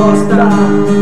Biscate